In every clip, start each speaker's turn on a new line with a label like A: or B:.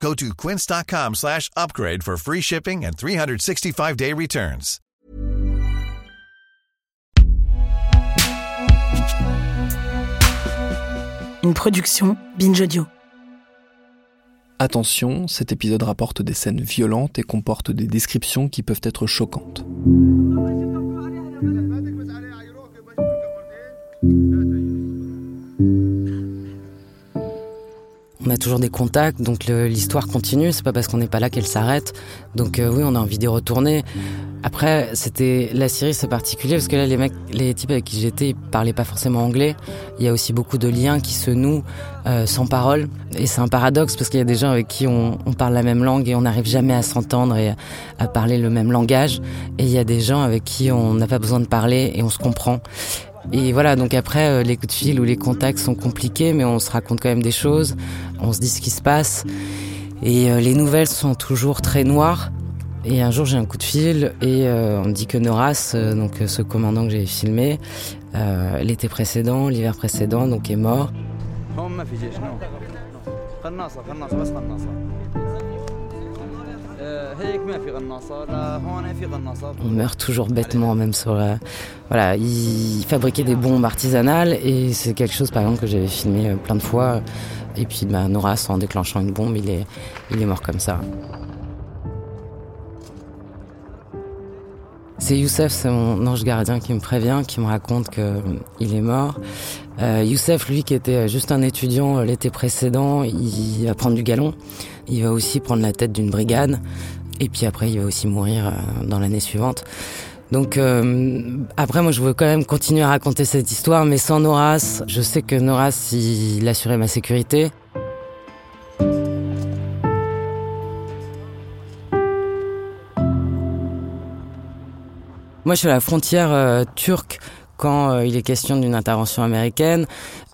A: Go to quince.com slash upgrade for free shipping and 365-day returns.
B: Une production Binge Audio.
C: Attention, cet épisode rapporte des scènes violentes et comporte des descriptions qui peuvent être choquantes.
D: On a toujours des contacts, donc l'histoire continue. C'est pas parce qu'on n'est pas là qu'elle s'arrête. Donc euh, oui, on a envie d'y retourner. Après, c'était la Syrie, c'est particulier parce que là, les mecs, les types avec qui j'étais, ils parlaient pas forcément anglais. Il y a aussi beaucoup de liens qui se nouent euh, sans parole. Et c'est un paradoxe parce qu'il y a des gens avec qui on, on parle la même langue et on n'arrive jamais à s'entendre et à parler le même langage. Et il y a des gens avec qui on n'a pas besoin de parler et on se comprend. Et voilà, donc après, euh, les coups de fil ou les contacts sont compliqués, mais on se raconte quand même des choses, on se dit ce qui se passe. Et euh, les nouvelles sont toujours très noires. Et un jour, j'ai un coup de fil et euh, on me dit que Noras, donc ce commandant que j'avais filmé, l'été précédent, l'hiver précédent, donc est mort. On meurt toujours bêtement, même sur. euh, voilà, il fabriquait des bombes artisanales et c'est quelque chose, par exemple, que j'avais filmé euh, plein de fois. Et puis, bah, Noras, en déclenchant une bombe, il est, il est mort comme ça. C'est Youssef, c'est mon ange gardien qui me prévient, qui me raconte que euh, est mort. Euh, Youssef, lui, qui était juste un étudiant euh, l'été précédent, il va prendre du galon. Il va aussi prendre la tête d'une brigade. Et puis après, il va aussi mourir euh, dans l'année suivante. Donc euh, après, moi, je veux quand même continuer à raconter cette histoire, mais sans Noras. Je sais que Noras, il assurait ma sécurité. Moi, je suis à la frontière euh, turque quand euh, il est question d'une intervention américaine.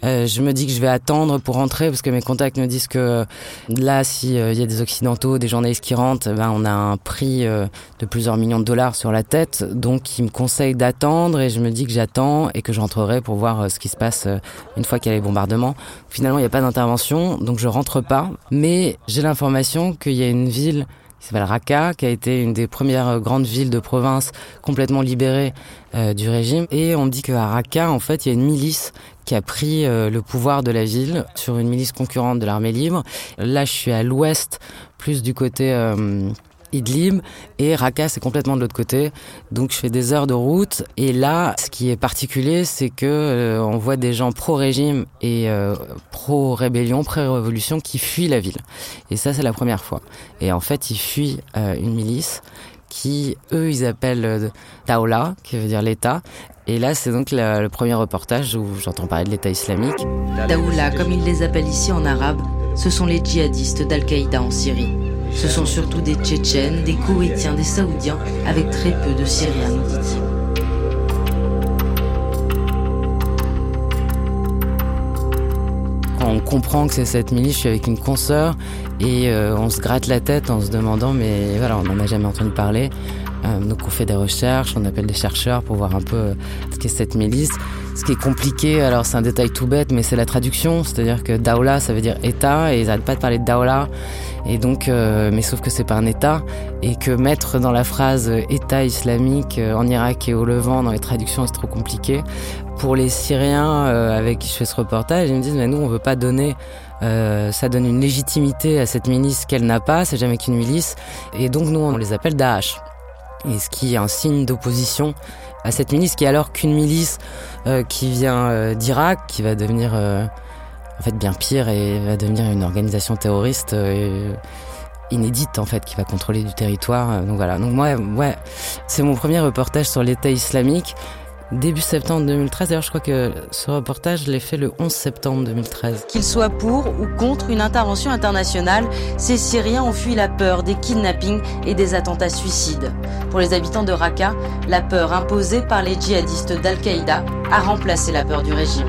D: Euh, je me dis que je vais attendre pour rentrer parce que mes contacts me disent que euh, là, s'il y a des occidentaux, des journalistes qui rentrent, ben, on a un prix euh, de plusieurs millions de dollars sur la tête. Donc, ils me conseillent d'attendre et je me dis que j'attends et que je rentrerai pour voir euh, ce qui se passe euh, une fois qu'il y a les bombardements. Finalement, il n'y a pas d'intervention, donc je rentre pas. Mais j'ai l'information qu'il y a une ville qui s'appelle Raqqa, qui a été une des premières euh, grandes villes de province complètement libérée euh, du régime. Et on dit qu'à Raqqa, en fait, il y a une milice qui a pris euh, le pouvoir de la ville sur une milice concurrente de l'armée libre. Là, je suis à l'ouest, plus du côté Idlib, et Raqqa, c'est complètement de l'autre côté. Donc, je fais des heures de route. Et là, ce qui est particulier, c'est que euh, on voit des gens pro-régime et euh, pro-rébellion, pré-révolution qui fuient la ville. Et ça, c'est la première fois. Et en fait, ils fuient euh, une milice qui, eux, ils appellent Daoula, qui veut dire l'État. Et là, c'est donc le premier reportage où j'entends parler de l'État islamique.
E: Daoula, comme ils les appellent ici en arabe, ce sont les djihadistes d'Al-Qaïda en Syrie. Ce sont surtout des Tchétchènes, des Koweïtiens, des Saoudiens, avec très peu de Syriens, nous dit-il.
D: On comprend que c'est cette milice, je suis avec une consoeur et euh, on se gratte la tête en se demandant, mais voilà, on n'en a jamais entendu parler. Euh, donc on fait des recherches, on appelle des chercheurs pour voir un peu euh, ce qu'est cette milice. Ce qui est compliqué, alors c'est un détail tout bête, mais c'est la traduction. C'est-à-dire que Daoula, ça veut dire État, et ils n'arrêtent pas de parler de Daoula. Et donc, euh, mais sauf que c'est pas un État, et que mettre dans la phrase euh, État islamique euh, en Irak et au Levant dans les traductions, c'est trop compliqué. Pour les Syriens euh, avec qui je fais ce reportage, ils me disent mais nous on veut pas donner euh, ça donne une légitimité à cette milice qu'elle n'a pas, c'est jamais qu'une milice, et donc nous on les appelle Daesh. Et ce qui est un signe d'opposition à cette milice qui est alors qu'une milice euh, qui vient euh, d'Irak, qui va devenir euh, en fait bien pire et va devenir une organisation terroriste euh, inédite en fait qui va contrôler du territoire. Euh, Donc voilà. Donc moi, ouais, c'est mon premier reportage sur l'État islamique début septembre 2013. D'ailleurs, je crois que ce reportage, je l'ai fait le 11 septembre 2013.
E: Qu'ils soient pour ou contre une intervention internationale, ces Syriens ont fui la peur des kidnappings et des attentats suicides. Pour les habitants de Raqqa, la peur imposée par les djihadistes d'Al-Qaïda a remplacé la peur du régime.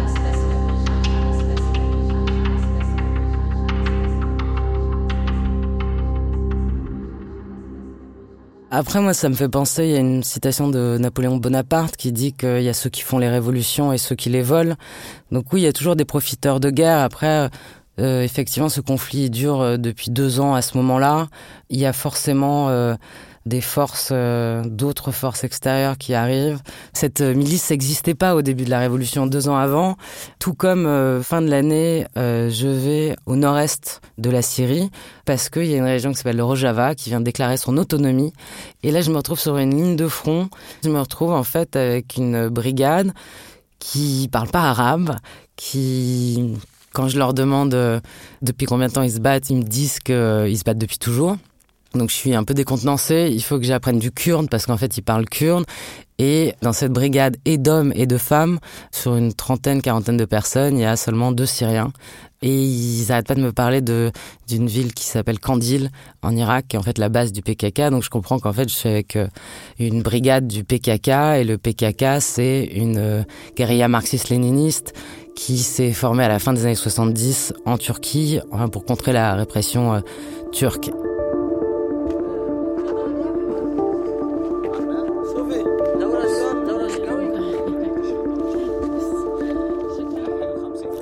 D: Après, moi, ça me fait penser, il y a une citation de Napoléon Bonaparte qui dit qu'il y a ceux qui font les révolutions et ceux qui les volent. Donc oui, il y a toujours des profiteurs de guerre. Après, euh, effectivement, ce conflit dure euh, depuis deux ans à ce moment-là. Il y a forcément... Euh, des forces, euh, d'autres forces extérieures qui arrivent. Cette euh, milice n'existait pas au début de la Révolution, deux ans avant. Tout comme euh, fin de l'année, je vais au nord-est de la Syrie parce qu'il y a une région qui s'appelle le Rojava qui vient de déclarer son autonomie. Et là, je me retrouve sur une ligne de front. Je me retrouve en fait avec une brigade qui parle pas arabe, qui quand je leur demande depuis combien de temps ils se battent, ils me disent qu'ils se battent depuis toujours. Donc je suis un peu décontenancée, il faut que j'apprenne du kurde parce qu'en fait ils parlent kurde. Et dans cette brigade et d'hommes et de femmes, sur une trentaine, quarantaine de personnes, il y a seulement deux Syriens. Et ils n'arrêtent pas de me parler d'une ville qui s'appelle Kandil en Irak, qui est en fait la base du PKK. Donc je comprends qu'en fait je suis avec euh, une brigade du PKK et le PKK c'est une euh, guérilla marxiste-léniniste qui s'est formée à la fin des années 70 en Turquie pour contrer la répression euh, turque.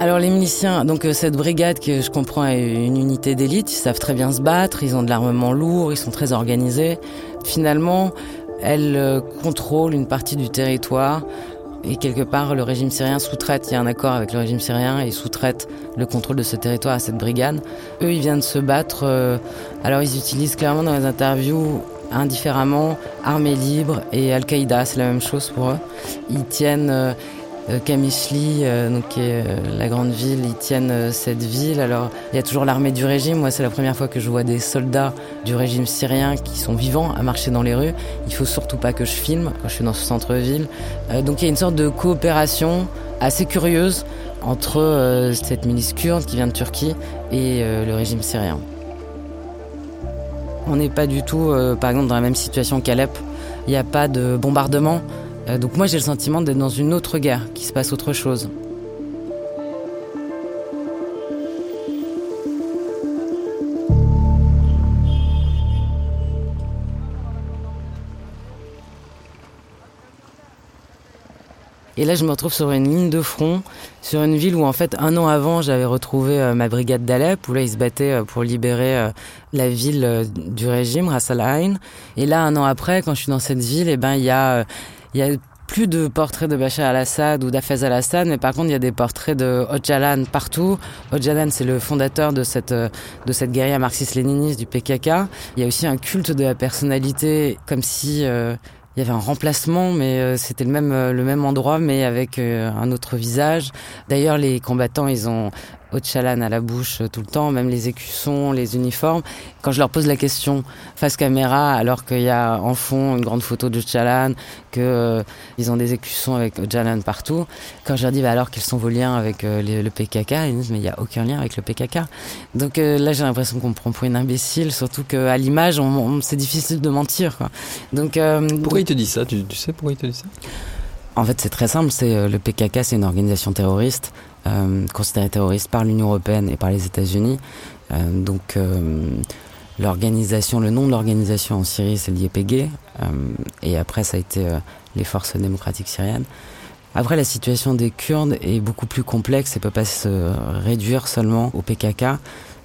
D: Alors les miliciens, donc euh, cette brigade que je comprends est une unité d'élite, ils savent très bien se battre, ils ont de l'armement lourd, ils sont très organisés. Finalement, elle euh, contrôle une partie du territoire et quelque part le régime syrien sous-traite, il y a un accord avec le régime syrien et il sous-traite le contrôle de ce territoire à cette brigade. Eux, ils viennent se battre, euh, alors ils utilisent clairement dans les interviews indifféremment armée libre et Al-Qaïda, c'est la même chose pour eux. Ils tiennent Kamishli, euh, qui est euh, la grande ville, ils tiennent cette ville. Alors il y a toujours l'armée du régime. Moi, c'est la première fois que je vois des soldats du régime syrien qui sont vivants à marcher dans les rues. Il faut surtout pas que je filme quand je suis dans ce centre-ville. donc il y a une sorte de coopération assez curieuse entre cette milice kurde qui vient de Turquie et le régime syrien. On n'est pas du tout, par exemple, dans la même situation qu'Alep. Il n'y a pas de bombardement. Euh, donc moi j'ai le sentiment d'être dans une autre guerre, qui se passe autre chose. Et là, je me retrouve sur une ligne de front, sur une ville où, en fait, un an avant, j'avais retrouvé euh, ma brigade d'Alep, où là, ils se battaient euh, pour libérer la ville du régime, Ras Al Ain. Et là, un an après, quand je suis dans cette ville, eh ben, il y a il y a plus de portraits de Bachar al-Assad ou d'Afez al-Assad, mais par contre, il y a des portraits de Öcalan partout. Öcalan, c'est le fondateur de cette, de cette guérilla marxiste-léniniste du PKK. Il y a aussi un culte de la personnalité, comme si euh, il y avait un remplacement, mais euh, c'était le même, le même endroit, mais avec euh, un autre visage. D'ailleurs, les combattants, ils ont Ochalan à la bouche euh, tout le temps, même les écussons, les uniformes. Quand je leur pose la question face caméra, alors qu'il y a en fond une grande photo de Ochalan, que euh, ont des écussons avec Ochalan partout, quand je leur dis bah, alors qu'ils sont vos liens avec euh, le PKK, ils disent mais il n'y a aucun lien avec le PKK. Donc là j'ai l'impression qu'on me prend pour une imbécile, surtout qu'à l'image on, c'est difficile de mentir. Quoi.
C: Donc pourquoi il te dit ça? Tu, tu sais pourquoi il te dit ça?
D: En fait, c'est très simple. C'est le PKK, c'est une organisation terroriste euh, considéré terroriste par l'Union européenne et par les États-Unis. Euh, donc euh, l'organisation, le nom de l'organisation en Syrie, c'est l'IEPG, et après ça a été les forces démocratiques syriennes. Après, la situation des Kurdes est beaucoup plus complexe et peut pas se réduire seulement au PKK.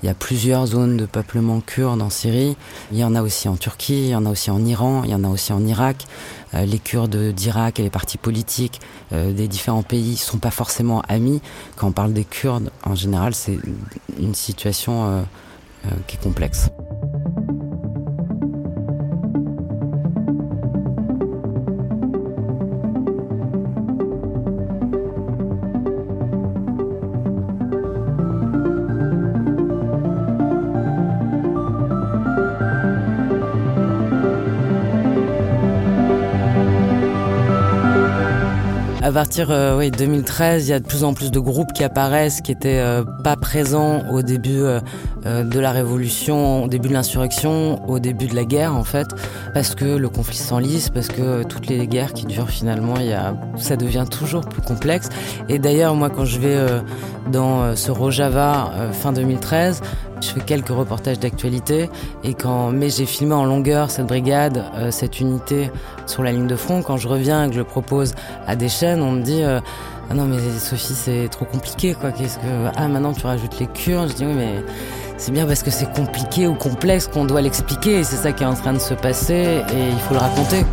D: Il y a plusieurs zones de peuplement kurde en Syrie. Il y en a aussi en Turquie, il y en a aussi en Iran, il y en a aussi en Irak. Euh, les Kurdes d'Irak et les partis politiques euh, des différents pays sont pas forcément amis. Quand on parle des Kurdes, en général, c'est une situation euh, qui est complexe. À partir euh, oui, 2013, il y a de plus en plus de groupes qui apparaissent qui étaient euh, pas présents au début euh, de la révolution, au début de l'insurrection, au début de la guerre en fait, parce que le conflit s'enlise, parce que toutes les guerres qui durent finalement, y a, ça devient toujours plus complexe. Et d'ailleurs, moi, quand je vais dans ce Rojava fin 2013, je fais quelques reportages d'actualité et quand mais j'ai filmé en longueur cette brigade, cette unité sur la ligne de front. Quand je reviens et que je le propose à des chaînes, on me dit euh, ah non mais Sophie c'est trop compliqué quoi. Qu'est-ce que ah maintenant tu rajoutes les Kurdes Je dis oui mais c'est bien parce que c'est compliqué ou complexe qu'on doit l'expliquer et c'est ça qui est en train de se passer et il faut le raconter.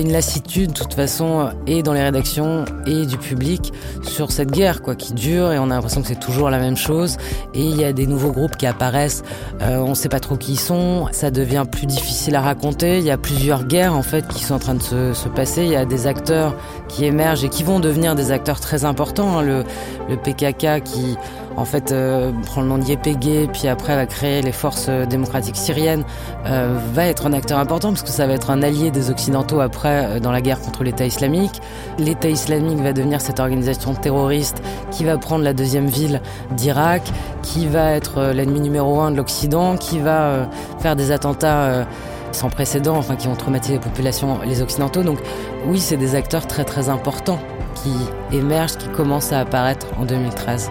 D: Une lassitude, de toute façon, et dans les rédactions et du public sur cette guerre, quoi, qui dure et on a l'impression que c'est toujours la même chose. Et il y a des nouveaux groupes qui apparaissent, euh, on ne sait pas trop qui ils sont, ça devient plus difficile à raconter. Il y a plusieurs guerres en fait qui sont en train de se, se passer. Il y a des acteurs qui émergent et qui vont devenir des acteurs très importants. Hein. Le, le PKK qui en fait euh, prend le nom puis après va créer les forces démocratiques syriennes, euh, va être un acteur important parce que ça va être un allié des Occidentaux après euh, dans la guerre contre l'État islamique. L'État islamique va devenir cette organisation terroriste qui va prendre la deuxième ville d'Irak, qui va être l'ennemi numéro un de l'Occident, qui va faire des attentats sans précédent, enfin qui ont traumatisé les populations, les Occidentaux. Donc oui, c'est des acteurs très très importants qui émergent, qui commencent à apparaître en 2013.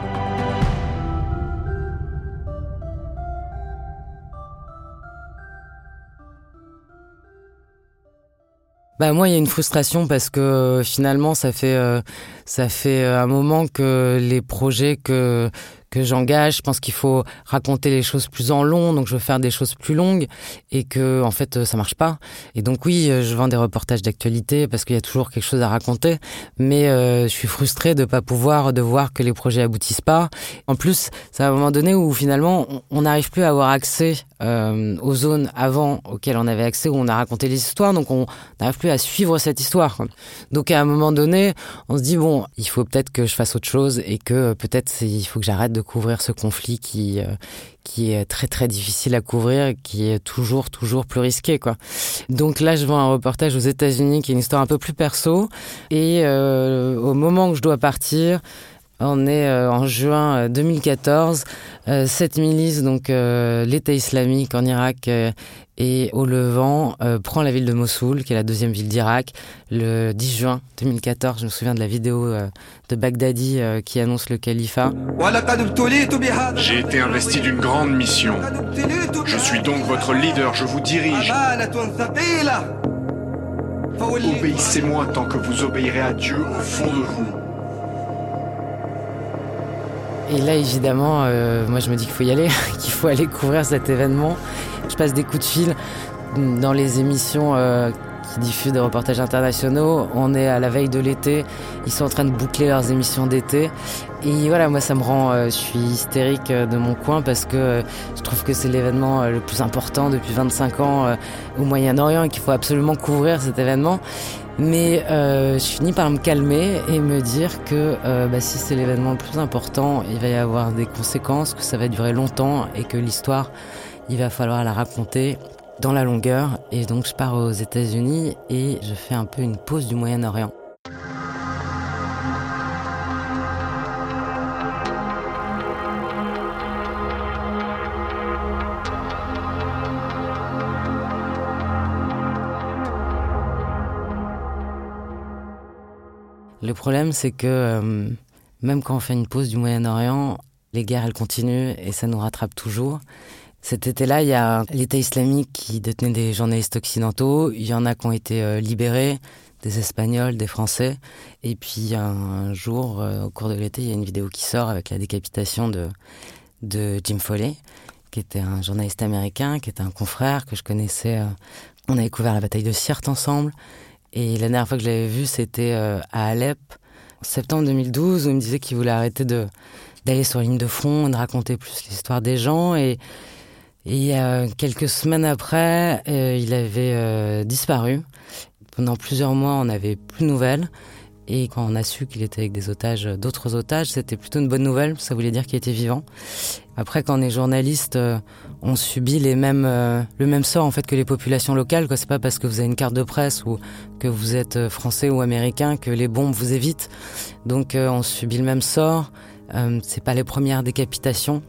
D: Bah moi il y a une frustration parce que finalement ça fait euh, ça fait un moment que les projets que que j'engage. Je pense qu'il faut raconter les choses plus en long, donc je veux faire des choses plus longues et que en fait ça marche pas. Et donc oui, je vends des reportages d'actualité parce qu'il y a toujours quelque chose à raconter, mais euh, je suis frustrée de pas pouvoir de voir que les projets aboutissent pas. En plus, c'est à un moment donné où finalement on n'arrive plus à avoir accès euh, aux zones avant auxquelles on avait accès où on a raconté les histoires, donc on n'arrive plus à suivre cette histoire. Donc à un moment donné, on se dit bon, il faut peut-être que je fasse autre chose et que peut-être il faut que j'arrête de couvrir ce conflit qui euh, qui est très très difficile à couvrir, qui est toujours toujours plus risqué quoi. Donc là, je vois un reportage aux États-Unis qui est une histoire un peu plus perso et euh, au moment où je dois partir, on est euh, en juin 2014. cette milice, donc l'État islamique en Irak et au Levant euh, prend la ville de Mossoul, qui est la deuxième ville d'Irak, le 10 juin 2014. Je me souviens de la vidéo euh, de Baghdadi euh, qui annonce le califat.
F: J'ai été investi d'une grande mission. Je suis donc votre leader, je vous dirige. Obéissez-moi tant que vous obéirez à Dieu au fond de vous.
D: Et là, évidemment, moi je me dis qu'il faut y aller, qu'il faut aller couvrir cet événement. Je passe des coups de fil dans les émissions euh, qui diffusent des reportages internationaux. On est à la veille de l'été. Ils sont en train de boucler leurs émissions d'été. Et voilà, moi, ça me rend, euh, je suis hystérique euh, de mon coin parce que je trouve que c'est l'événement le plus important depuis 25 ans au Moyen-Orient et qu'il faut absolument couvrir cet événement. Mais je finis par me calmer et me dire que bah, si c'est l'événement le plus important, il va y avoir des conséquences, que ça va durer longtemps et que l'histoire il va falloir la raconter dans la longueur. Et donc je pars aux États-Unis et je fais un peu une pause du Moyen-Orient. Le problème, c'est que euh, même quand on fait une pause du Moyen-Orient, les guerres, elles continuent et ça nous rattrape toujours. Cet été-là, il y a l'État islamique qui détenait des journalistes occidentaux. Il y en a qui ont été euh, libérés, des Espagnols, des Français. Et puis un jour, euh, au cours de l'été, il y a une vidéo qui sort avec la décapitation de, Jim Foley, qui était un journaliste américain, qui était un confrère que je connaissais. On avait couvert la bataille de Sirte ensemble. Et la dernière fois que je l'avais vu, c'était à Alep, en septembre 2012, où il me disait qu'il voulait arrêter d'aller sur la ligne de front, de raconter plus l'histoire des gens. Et et quelques semaines après, euh, il avait euh, disparu. Pendant plusieurs mois, on n'avait plus de nouvelles. Et quand on a su qu'il était avec des otages, d'autres otages, c'était plutôt une bonne nouvelle. Ça voulait dire qu'il était vivant. Après, quand on est journaliste, euh, on subit les mêmes, euh, le même sort en fait que les populations locales. C'est pas parce que vous avez une carte de presse ou que vous êtes euh, français ou américain que les bombes vous évitent. Donc, on subit le même sort. c'est pas les premières décapitations.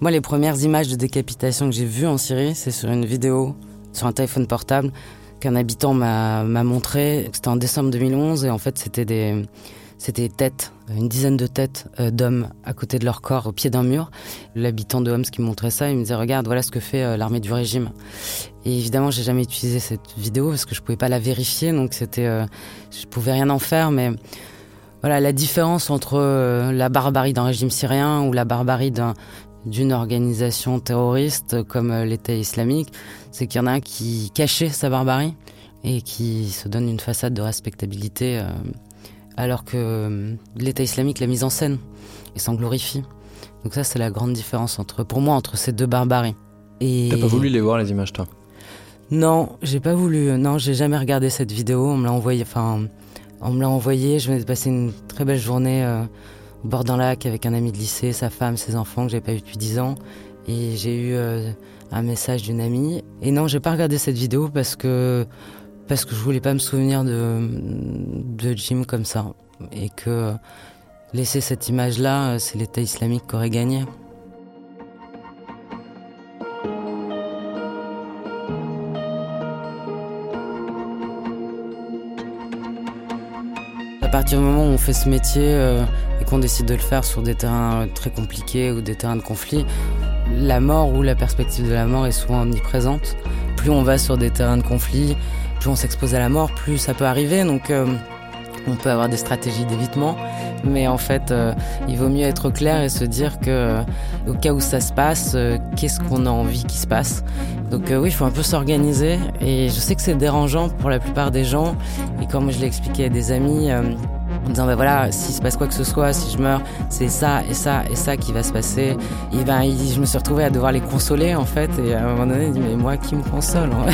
D: Moi, les premières images de décapitation que j'ai vues en Syrie, c'est sur une vidéo sur un téléphone portable qu'un habitant m'a montré. C'était en décembre 2011 et en fait c'était des c'était têtes, une dizaine de têtes euh, d'hommes à côté de leur corps au pied d'un mur. L'habitant de Homs qui montrait ça, il me disait regarde voilà ce que fait euh, l'armée du régime. Et évidemment j'ai jamais utilisé cette vidéo parce que je pouvais pas la vérifier donc c'était euh, je pouvais rien en faire mais voilà la différence entre la barbarie d'un régime syrien ou la barbarie d'un d'une organisation terroriste comme euh, l'État islamique, c'est qu'il y en a un qui cachait sa barbarie et qui se donne une façade de respectabilité, euh, alors que euh, l'État islamique l'a mise en scène et s'en glorifie. Donc ça, c'est la grande différence entre, pour moi, entre ces deux barbaries.
C: Et... T'as pas voulu les voir les images, toi?
D: Non, j'ai pas voulu. Non, j'ai jamais regardé cette vidéo. On me l'a envoyé. Enfin, on me l'a envoyé. Je venais de passer une très belle journée au bord d'un lac avec un ami de lycée, sa femme, ses enfants que j'ai pas vu depuis 10 ans. Et j'ai eu euh, un message d'une amie. Et non, j'ai pas regardé cette vidéo parce que parce que je voulais pas me souvenir de de Jim comme ça et que laisser cette image-là, c'est l'État islamique qui aurait gagné. À partir du moment où on fait ce métier, euh, qu'on décide de le faire sur des terrains très compliqués ou des terrains de conflit, la mort ou la perspective de la mort est souvent omniprésente. Plus on va sur des terrains de conflit, plus on s'expose à la mort, plus ça peut arriver. Donc euh, on peut avoir des stratégies d'évitement, mais en fait, euh, il vaut mieux être clair et se dire que euh, au cas où ça se passe, qu'est-ce qu'on a envie qu'il se passe. Donc oui, il faut un peu s'organiser. Et je sais que c'est dérangeant pour la plupart des gens. Et comme je l'ai expliqué à des amis en disant ben voilà s'il se passe quoi que ce soit si je meurs c'est ça et ça et ça qui va se passer. Et ben je me suis retrouvée à devoir les consoler en fait. Et à un moment donné il dit mais moi qui me console hein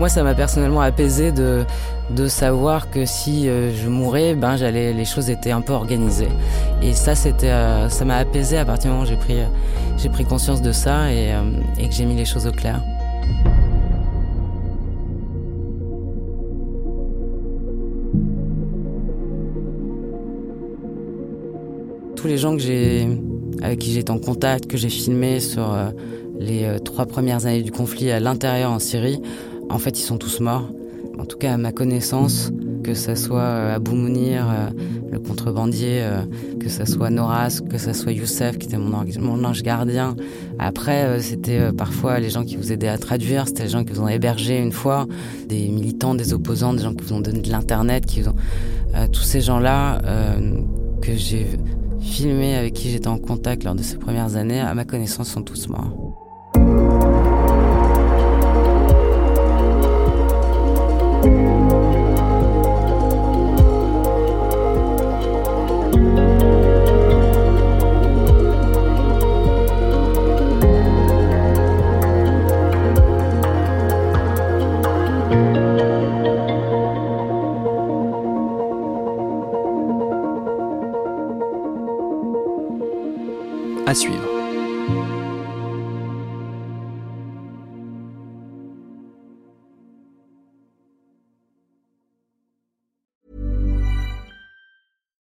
D: Moi, ça m'a personnellement apaisé de, de savoir que si euh, je mourais, ben les choses étaient un peu organisées. Et ça, euh, ça m'a apaisé à partir du moment où j'ai pris, j'ai pris conscience de ça et, euh, que j'ai mis les choses au clair. Tous les gens que avec qui j'étais en contact, que j'ai filmé sur les trois premières années du conflit à l'intérieur en Syrie, en fait, ils sont tous morts. En tout cas, à ma connaissance, que ce soit euh, Abou Mounir, euh, le contrebandier, euh, que ce soit Noras, que ce soit Youssef, qui était mon, mon ange gardien. Après, c'était parfois les gens qui vous aidaient à traduire, c'était les gens qui vous ont hébergé une fois, des militants, des opposants, des gens qui vous ont donné de l'internet, qui vous ont... tous ces gens-là que j'ai filmés, avec qui j'étais en contact lors de ces premières années, à ma connaissance, sont tous morts.